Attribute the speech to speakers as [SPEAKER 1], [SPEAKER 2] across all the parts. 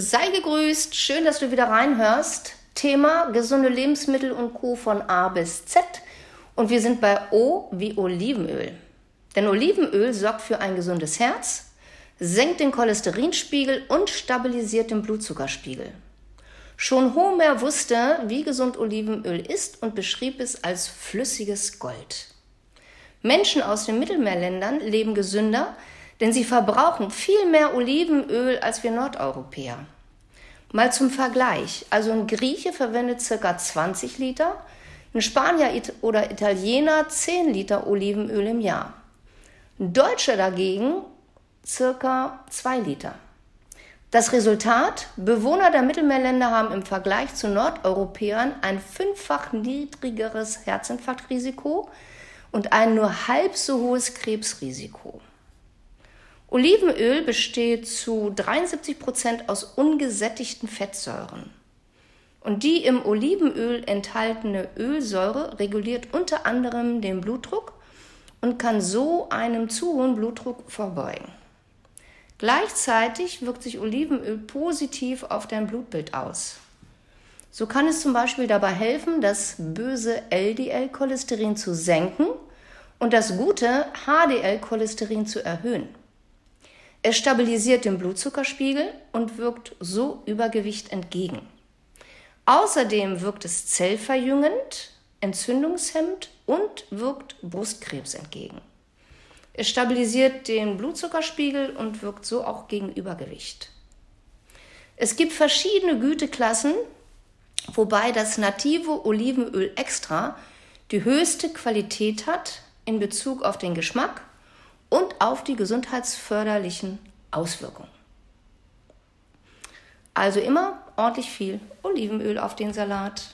[SPEAKER 1] Sei gegrüßt, schön, dass du wieder reinhörst. Thema gesunde Lebensmittel und Co. von A bis Z. Und wir sind bei O wie Olivenöl. Denn Olivenöl sorgt für ein gesundes Herz, senkt den Cholesterinspiegel und stabilisiert den Blutzuckerspiegel. Schon Homer wusste, wie gesund Olivenöl ist und beschrieb es als flüssiges Gold. Menschen aus den Mittelmeerländern leben gesünder, denn sie verbrauchen viel mehr Olivenöl als wir Nordeuropäer. Mal zum Vergleich. Also ein Grieche verwendet ca. 20 Liter, ein Spanier oder Italiener 10 Liter Olivenöl im Jahr. Ein Deutscher dagegen ca. 2 Liter. Das Resultat? Bewohner der Mittelmeerländer haben im Vergleich zu Nordeuropäern ein fünffach niedrigeres Herzinfarktrisiko und ein nur halb so hohes Krebsrisiko. Olivenöl besteht zu 73 Prozent aus ungesättigten Fettsäuren. Und die im Olivenöl enthaltene Ölsäure reguliert unter anderem den Blutdruck und kann so einem zu hohen Blutdruck vorbeugen. Gleichzeitig wirkt sich Olivenöl positiv auf dein Blutbild aus. So kann es zum Beispiel dabei helfen, das böse LDL-Cholesterin zu senken und das gute HDL-Cholesterin zu erhöhen. Es stabilisiert den Blutzuckerspiegel und wirkt so Übergewicht entgegen. Außerdem wirkt es zellverjüngend, entzündungshemmend und wirkt Brustkrebs entgegen. Es stabilisiert den Blutzuckerspiegel und wirkt so auch gegen Übergewicht. Es gibt verschiedene Güteklassen, wobei das native Olivenöl extra die höchste Qualität hat in Bezug auf den Geschmack und auf die gesundheitsförderlichen Auswirkungen. Also immer ordentlich viel Olivenöl auf den Salat.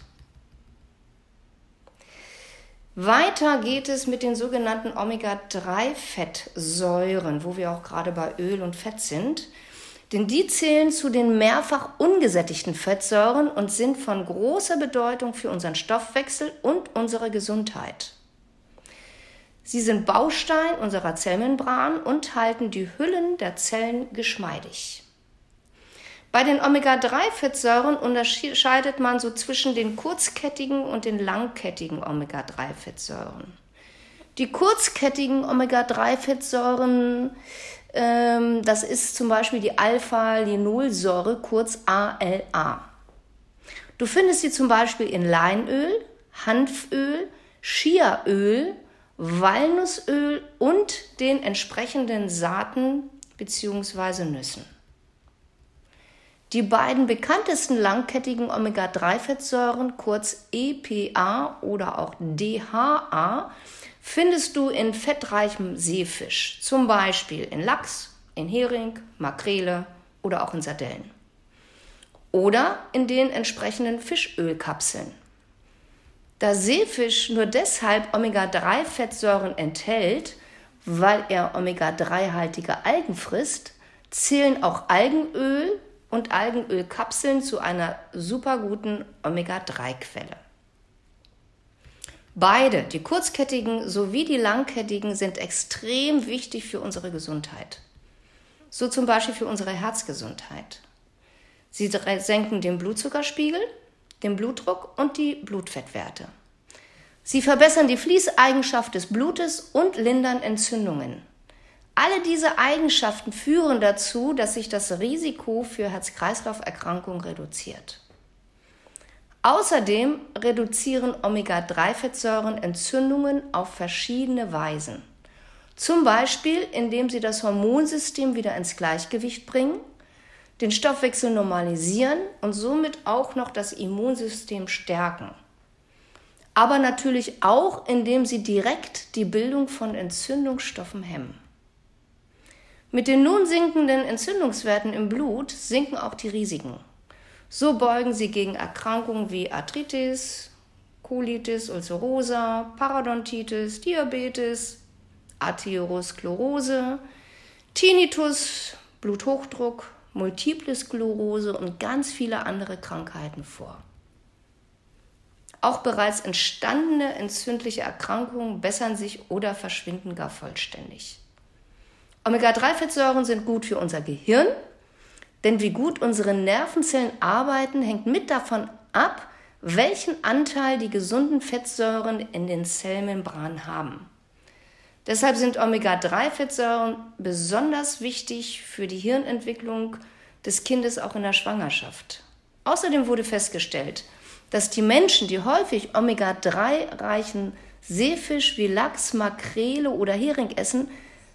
[SPEAKER 1] Weiter geht es mit den sogenannten Omega-3-Fettsäuren, wo wir auch gerade bei Öl und Fett sind. Denn die zählen zu den mehrfach ungesättigten Fettsäuren und sind von großer Bedeutung für unseren Stoffwechsel und unsere Gesundheit. Sie sind Baustein unserer Zellmembran und halten die Hüllen der Zellen geschmeidig. Bei den Omega-3-Fettsäuren unterscheidet man so zwischen den kurzkettigen und den langkettigen Omega-3-Fettsäuren. Die kurzkettigen Omega-3-Fettsäuren, ähm, das ist zum Beispiel die Alpha-Linolsäure, kurz ALA. Du findest sie zum Beispiel in Leinöl, Hanföl, Chiaöl, Walnussöl und den entsprechenden Saaten bzw. Nüssen. Die beiden bekanntesten langkettigen Omega-3-Fettsäuren, kurz EPA oder auch DHA, findest du in fettreichem Seefisch, zum Beispiel in Lachs, in Hering, Makrele oder auch in Sardellen. Oder in den entsprechenden Fischölkapseln. Da Seefisch nur deshalb Omega-3-Fettsäuren enthält, weil er Omega-3-haltige Algen frisst, zählen auch Algenöl und Algenölkapseln zu einer super guten Omega-3-Quelle. Beide, die kurzkettigen sowie die langkettigen, sind extrem wichtig für unsere Gesundheit. So zum Beispiel für unsere Herzgesundheit. Sie senken den Blutzuckerspiegel, den Blutdruck und die Blutfettwerte. Sie verbessern die Fließeigenschaft des Blutes und lindern Entzündungen. Alle diese Eigenschaften führen dazu, dass sich das Risiko für Herz-Kreislauf-Erkrankungen reduziert. Außerdem reduzieren Omega-3-Fettsäuren Entzündungen auf verschiedene Weisen. Zum Beispiel, indem sie das Hormonsystem wieder ins Gleichgewicht bringen den Stoffwechsel normalisieren und somit auch noch das Immunsystem stärken. Aber natürlich auch, indem sie direkt die Bildung von Entzündungsstoffen hemmen. Mit den nun sinkenden Entzündungswerten im Blut sinken auch die Risiken. So beugen sie gegen Erkrankungen wie Arthritis, Colitis ulcerosa, Parodontitis, Diabetes, Arteriosklerose, Tinnitus, Bluthochdruck, Multiple Sklerose und ganz viele andere Krankheiten vor. Auch bereits entstandene entzündliche Erkrankungen bessern sich oder verschwinden gar vollständig. Omega-3-Fettsäuren sind gut für unser Gehirn, Denn wie gut unsere Nervenzellen arbeiten, hängt mit davon ab, welchen Anteil die gesunden Fettsäuren in den Zellmembranen haben. Deshalb sind Omega-3-Fettsäuren besonders wichtig für die Hirnentwicklung des Kindes auch in der Schwangerschaft. Außerdem wurde festgestellt, dass die Menschen, die häufig Omega-3-reichen Seefisch wie Lachs, Makrele oder Hering essen,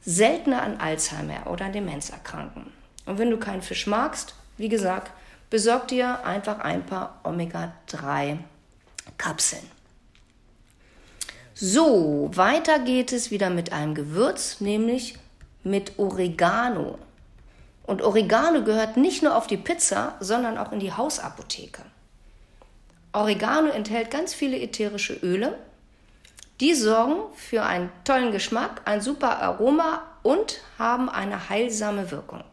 [SPEAKER 1] seltener an Alzheimer oder an Demenz erkranken. Und wenn du keinen Fisch magst, wie gesagt, besorg dir einfach ein paar Omega-3-Kapseln. So, weiter geht es wieder mit einem Gewürz, nämlich mit Oregano. Und Oregano gehört nicht nur auf die Pizza, sondern auch in die Hausapotheke. Oregano enthält ganz viele ätherische Öle. Die sorgen für einen tollen Geschmack, ein super Aroma und haben eine heilsame Wirkung.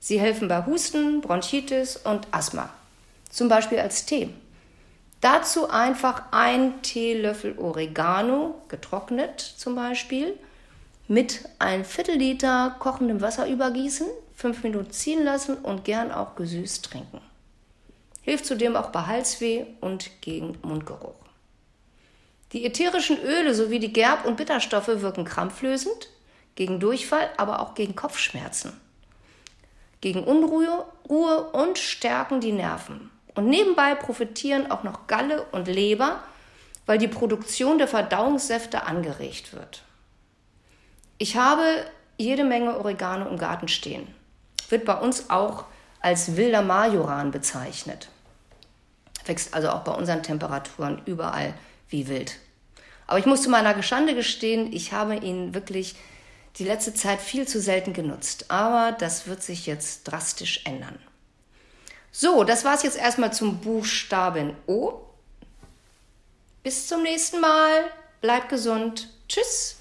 [SPEAKER 1] Sie helfen bei Husten, Bronchitis und Asthma, zum Beispiel als Tee. Dazu einfach ein Teelöffel Oregano, getrocknet zum Beispiel, mit ein Viertel Liter kochendem Wasser übergießen, fünf Minuten ziehen lassen und gern auch gesüßt trinken. Hilft zudem auch bei Halsweh und gegen Mundgeruch. Die ätherischen Öle sowie die Gerb- und Bitterstoffe wirken krampflösend, gegen Durchfall, aber auch gegen Kopfschmerzen gegen Unruhe Ruhe und stärken die Nerven. Und nebenbei profitieren auch noch Galle und Leber, weil die Produktion der Verdauungssäfte angeregt wird. Ich habe jede Menge Oregano im Garten stehen. Wird bei uns auch als wilder Majoran bezeichnet. Wächst also auch bei unseren Temperaturen überall wie wild. Aber ich muss zu meiner Geschande gestehen, ich habe ihn wirklich die letzte Zeit viel zu selten genutzt. Aber das wird sich jetzt drastisch ändern. So, das war es jetzt erstmal zum Buchstaben O. Bis zum nächsten Mal. Bleibt gesund. Tschüss.